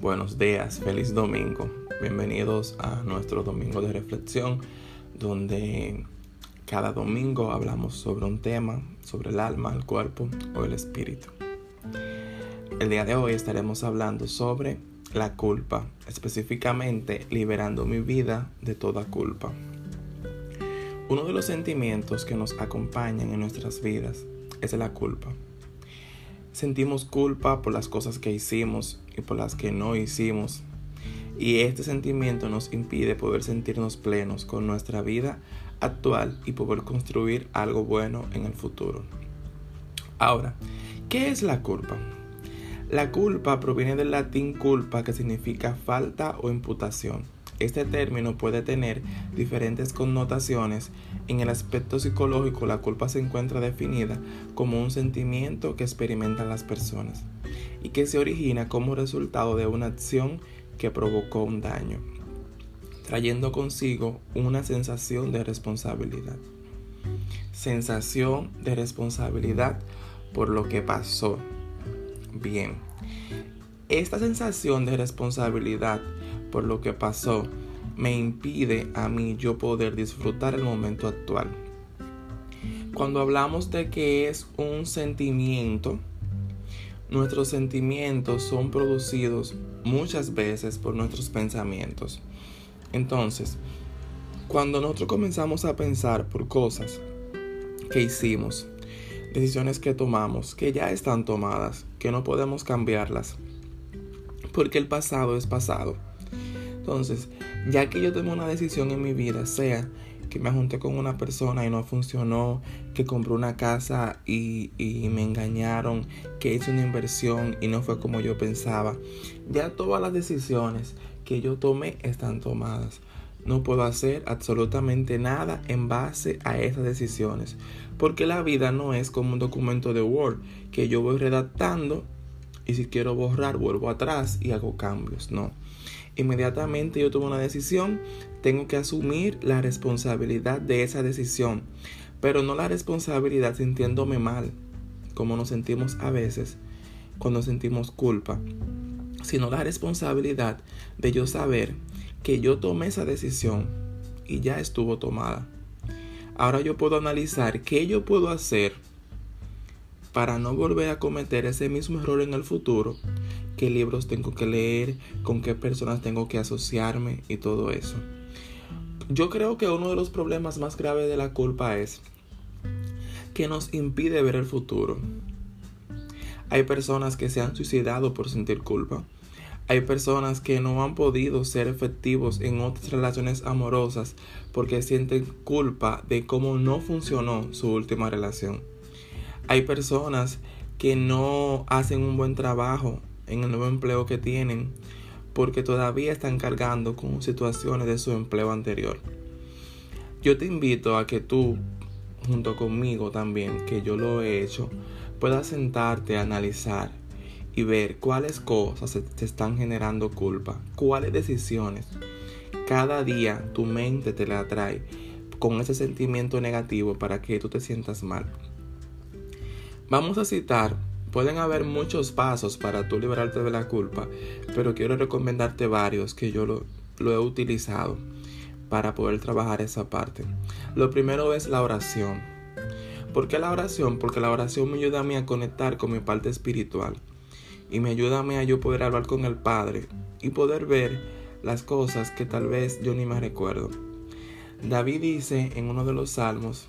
Buenos días, feliz domingo. Bienvenidos a nuestro domingo de reflexión, donde cada domingo hablamos sobre un tema, sobre el alma, el cuerpo o el espíritu. El día de hoy estaremos hablando sobre la culpa, específicamente liberando mi vida de toda culpa. Uno de los sentimientos que nos acompañan en nuestras vidas es la culpa. Sentimos culpa por las cosas que hicimos y por las que no hicimos. Y este sentimiento nos impide poder sentirnos plenos con nuestra vida actual y poder construir algo bueno en el futuro. Ahora, ¿qué es la culpa? La culpa proviene del latín culpa que significa falta o imputación. Este término puede tener diferentes connotaciones. En el aspecto psicológico, la culpa se encuentra definida como un sentimiento que experimentan las personas y que se origina como resultado de una acción que provocó un daño, trayendo consigo una sensación de responsabilidad. Sensación de responsabilidad por lo que pasó. Bien, esta sensación de responsabilidad por lo que pasó me impide a mí yo poder disfrutar el momento actual. Cuando hablamos de que es un sentimiento, nuestros sentimientos son producidos muchas veces por nuestros pensamientos. Entonces, cuando nosotros comenzamos a pensar por cosas que hicimos, decisiones que tomamos, que ya están tomadas, que no podemos cambiarlas, porque el pasado es pasado entonces, ya que yo tomé una decisión en mi vida, sea que me junté con una persona y no funcionó, que compré una casa y, me engañaron, que hice una inversión y no fue como yo pensaba. Ya todas las decisiones que yo tomé están tomadas. No puedo hacer absolutamente nada en base a esas decisiones. Porque la vida no es como un documento de Word que yo voy redactando y si quiero borrar vuelvo atrás y hago cambios. No inmediatamente yo tomo una decisión, tengo que asumir la responsabilidad de esa decisión, pero no la responsabilidad sintiéndome mal, como nos sentimos a veces cuando sentimos culpa, sino la responsabilidad de yo saber que yo tomé esa decisión y ya estuvo tomada. Ahora yo puedo analizar qué yo puedo hacer para no volver a cometer ese mismo error en el futuro qué libros tengo que leer, con qué personas tengo que asociarme y todo eso. Yo creo que uno de los problemas más graves de la culpa es que nos impide ver el futuro. Hay personas que se han suicidado por sentir culpa. Hay personas que no han podido ser efectivos en otras relaciones amorosas porque sienten culpa de cómo no funcionó su última relación. Hay personas que no hacen un buen trabajo en el nuevo empleo que tienen porque todavía están cargando con situaciones de su empleo anterior. Yo te invito a que tú, junto conmigo también, que yo lo he hecho, puedas sentarte a analizar y ver cuáles cosas te están generando culpa, cuáles decisiones. Cada día tu mente te la trae con ese sentimiento negativo para que tú te sientas mal. Vamos a citar Pueden haber muchos pasos para tú liberarte de la culpa, pero quiero recomendarte varios que yo lo, he utilizado para poder trabajar esa parte. Lo primero es la oración. ¿Por qué la oración? Porque la oración me ayuda a mí a conectar con mi parte espiritual y me ayuda a mí a yo poder hablar con el Padre y poder ver las cosas que tal vez yo ni me recuerdo. David dice en uno de los salmos,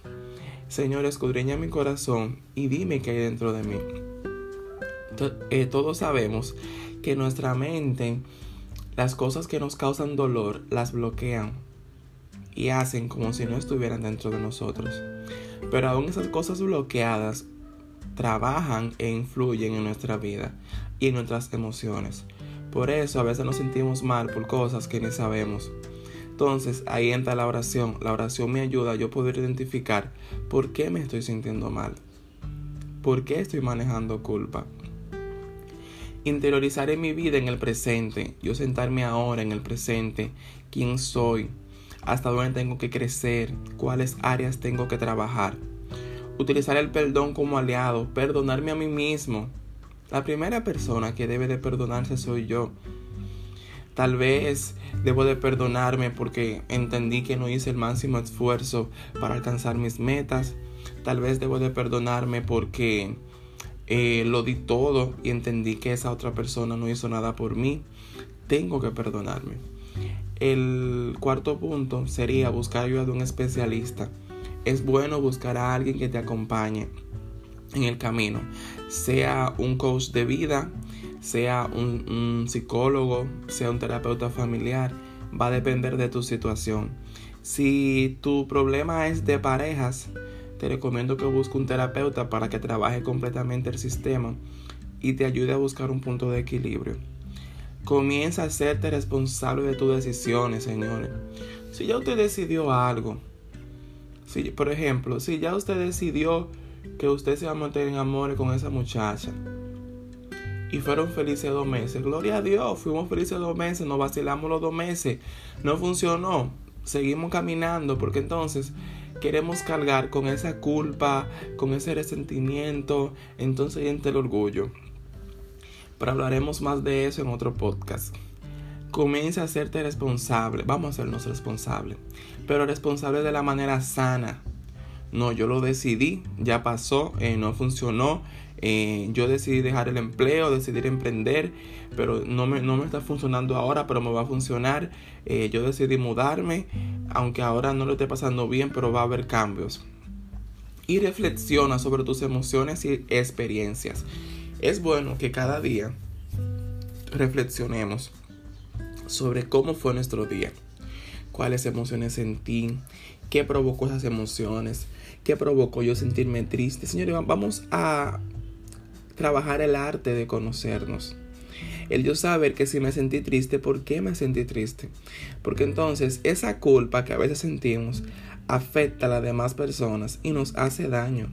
Señor, escudriña mi corazón y dime qué hay dentro de mí. Eh, todos sabemos que nuestra mente, las cosas que nos causan dolor, las bloquean y hacen como si no estuvieran dentro de nosotros. Pero aún esas cosas bloqueadas trabajan e influyen en nuestra vida y en nuestras emociones. Por eso a veces nos sentimos mal por cosas que ni sabemos. Entonces ahí entra la oración. La oración me ayuda a yo poder identificar por qué me estoy sintiendo mal. ¿Por qué estoy manejando culpa? interiorizar en mi vida en el presente, yo sentarme ahora en el presente, quién soy, hasta dónde tengo que crecer, cuáles áreas tengo que trabajar. Utilizar el perdón como aliado, perdonarme a mí mismo. La primera persona que debe de perdonarse soy yo. Tal vez debo de perdonarme porque entendí que no hice el máximo esfuerzo para alcanzar mis metas. Tal vez debo de perdonarme porque eh, lo di todo y entendí que esa otra persona no hizo nada por mí. Tengo que perdonarme. El cuarto punto sería buscar ayuda de un especialista. Es bueno buscar a alguien que te acompañe en el camino, sea un coach de vida, sea un, psicólogo, sea un terapeuta familiar, va a depender de tu situación. Si tu problema es de parejas, te recomiendo que busques un terapeuta para que trabaje completamente el sistema y te ayude a buscar un punto de equilibrio. Comienza a hacerte responsable de tus decisiones, señores. Si ya usted decidió algo, si, por ejemplo, si ya usted decidió que usted se va a meter en amores con esa muchacha, y fueron felices dos meses. Gloria a Dios, fuimos felices dos meses, nos vacilamos los dos meses, no funcionó, seguimos caminando porque entonces queremos cargar con esa culpa, con ese resentimiento, entonces entra el orgullo. Pero hablaremos más de eso en otro podcast. Comienza a hacerte responsable, vamos a hacernos responsables, pero responsable de la manera sana. No, yo lo decidí, ya pasó, eh, no funcionó, eh, yo decidí dejar el empleo, decidí emprender, pero no me, no me está funcionando ahora, pero me va a funcionar. Eh, yo decidí mudarme, aunque ahora no lo esté pasando bien, pero va a haber cambios. Y reflexiona sobre tus emociones y experiencias. Es bueno que cada día reflexionemos sobre cómo fue nuestro día, cuáles emociones sentí, qué provocó esas emociones, qué provocó yo sentirme triste. Señores, vamos a trabajar el arte de conocernos. El yo saber que si me sentí triste, ¿por qué me sentí triste? Porque entonces esa culpa que a veces sentimos afecta a las demás personas y nos hace daño.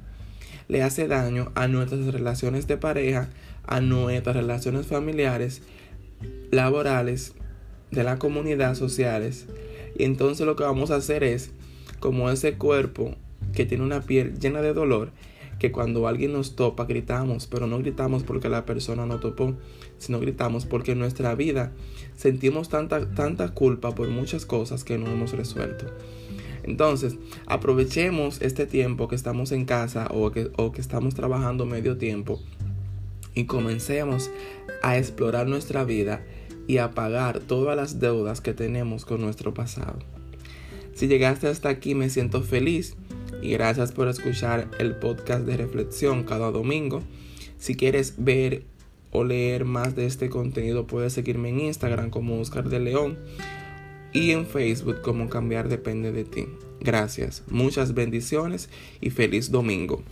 Le hace daño a nuestras relaciones de pareja, a nuestras relaciones familiares, laborales, de la comunidad, sociales. Y entonces lo que vamos a hacer es, como ese cuerpo que tiene una piel llena de dolor, que cuando alguien nos topa gritamos, pero no gritamos porque la persona no topó, sino gritamos porque en nuestra vida sentimos tanta, culpa por muchas cosas que no hemos resuelto. Entonces, aprovechemos este tiempo que estamos en casa o que, o que estamos trabajando medio tiempo y comencemos a explorar nuestra vida y a pagar todas las deudas que tenemos con nuestro pasado. Si llegaste hasta aquí me siento feliz y gracias por escuchar el podcast de reflexión cada domingo. Si quieres ver o leer más de este contenido, puedes seguirme en Instagram como Oscar de León y en Facebook como Cambiar Depende de ti. Gracias, muchas bendiciones y feliz domingo.